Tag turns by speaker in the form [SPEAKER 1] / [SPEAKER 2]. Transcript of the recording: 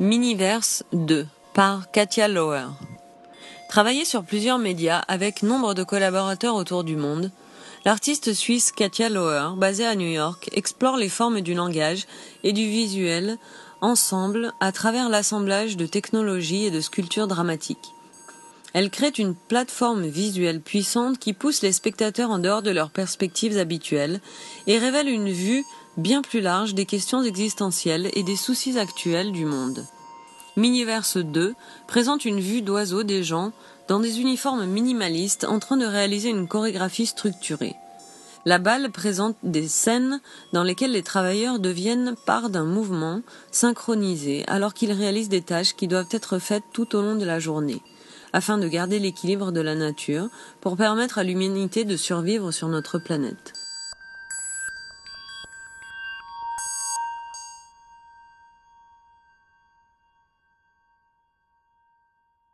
[SPEAKER 1] Miniverse 2 par Katia Lauer. Travaillé sur plusieurs médias avec nombre de collaborateurs autour du monde, l'artiste suisse Katia Lauer, basée à New York, explore les formes du langage et du visuel ensemble à travers l'assemblage de technologies et de sculptures dramatiques. Elle crée une plateforme visuelle puissante qui pousse les spectateurs en dehors de leurs perspectives habituelles et révèle une vue bien plus large des questions existentielles et des soucis actuels du monde. Miniverse 2 présente une vue d'oiseau des gens dans des uniformes minimalistes en train de réaliser une chorégraphie structurée. La balle présente des scènes dans lesquelles les travailleurs deviennent part d'un mouvement synchronisé alors qu'ils réalisent des tâches qui doivent être faites tout au long de la journée, afin de garder l'équilibre de la nature pour permettre à l'humanité de survivre sur notre planète.